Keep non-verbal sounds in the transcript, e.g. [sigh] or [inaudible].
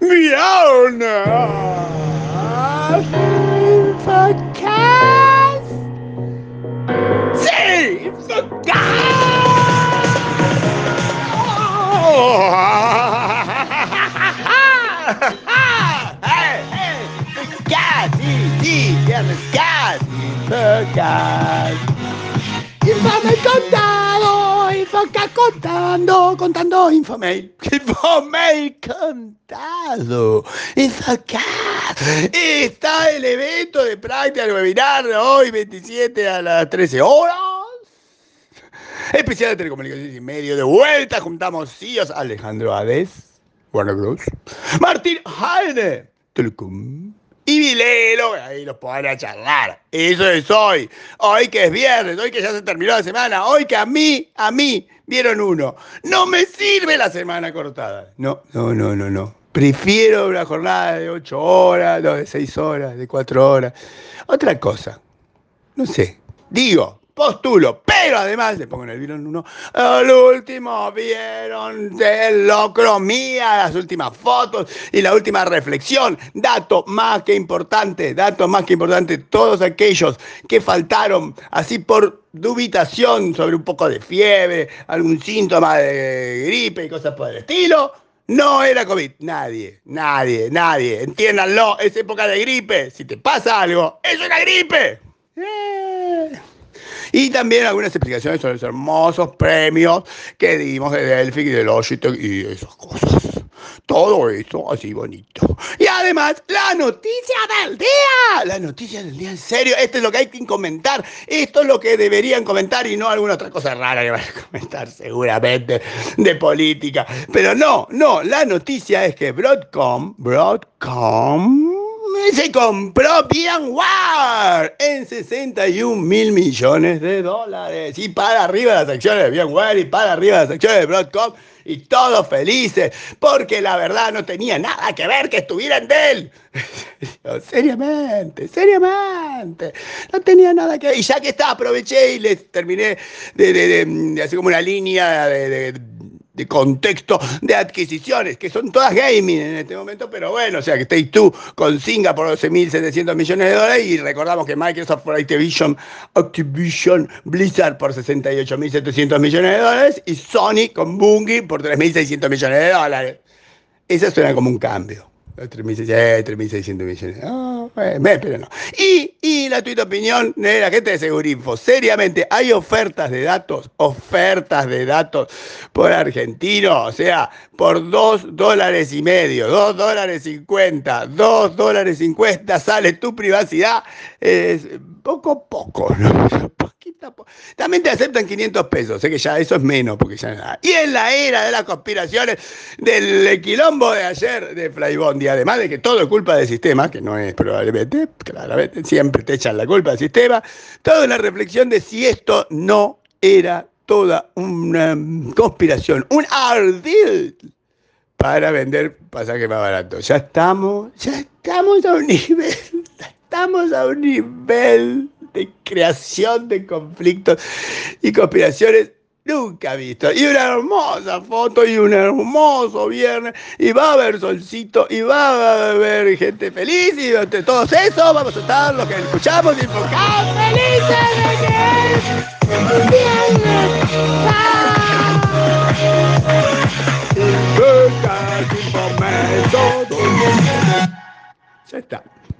the owner of podcast. Save the God. hey, hey, the God, he, he, God, the God. Contando, contando Infomail. [laughs] Infomail contado. Infocast. Está el evento de práctica del webinar hoy 27 a las 13 horas. Especial de telecomunicaciones y medio de vuelta. Juntamos CIOs Alejandro Hades, Warner Bros. Martín Heine, Telecom. Y ahí los podrán charlar. Eso es hoy. Hoy que es viernes, hoy que ya se terminó la semana, hoy que a mí, a mí, vieron uno. No me sirve la semana cortada. No, no, no, no, no. Prefiero una jornada de 8 horas, de 6 horas, de 4 horas. Otra cosa. No sé. Digo, postulo, pero además, le pongo en el vieron uno, el último vieron de locromía, las últimas fotos y la última reflexión. Dato más que importante, dato más que importante, todos aquellos que faltaron así por dubitación sobre un poco de fiebre, algún síntoma de gripe y cosas por el estilo. No era COVID. Nadie, nadie, nadie. Entiéndanlo, es época de gripe. Si te pasa algo, es una gripe. Y también algunas explicaciones sobre los hermosos premios que dimos de Delphi y de Logitech y esas cosas. Todo eso así bonito. Y además, la noticia del día. La noticia del día, en serio. Esto es lo que hay que comentar. Esto es lo que deberían comentar y no alguna otra cosa rara que van a comentar seguramente de política. Pero no, no. La noticia es que Broadcom, Broadcom se compró VMware en 61 mil millones de dólares. Y para arriba las acciones de VMware y para arriba las acciones de Broadcom. Y todos felices, porque la verdad no tenía nada que ver que estuvieran de él. [laughs] seriamente, seriamente. No tenía nada que ver. Y ya que está, aproveché y les terminé de, de, de, de hacer como una línea de de contexto de adquisiciones, que son todas gaming en este momento, pero bueno, o sea que Take Two con Singa por 12.700 millones de dólares y recordamos que Microsoft por Activision, Activision Blizzard por 68.700 millones de dólares y Sony con Bungie por 3.600 millones de dólares. Esa suena como un cambio. 3.600 millones. Oh, pero no. Y, y la tuita opinión de la gente de Segurinfo. Seriamente, hay ofertas de datos, ofertas de datos por argentino, o sea, por 2 dólares y medio, 2 dólares 50, 2 dólares 50 sale tu privacidad. Es poco a poco, ¿no? También te aceptan 500 pesos, sé que ya eso es menos, porque ya nada. Y en la era de las conspiraciones del quilombo de ayer de Flybondi, además de que todo es culpa del sistema, que no es probablemente, claramente, siempre te echan la culpa del sistema, toda una reflexión de si esto no era toda una conspiración, un ardid para vender pasajes más baratos. Ya estamos, ya estamos a un nivel, [laughs] estamos a un nivel de creación de conflictos y conspiraciones nunca visto. Y una hermosa foto y un hermoso viernes. Y va a haber solcito y va a haber gente feliz. Y entre todos eso vamos a estar los que escuchamos y enfocamos felices de que es viernes. Ya está.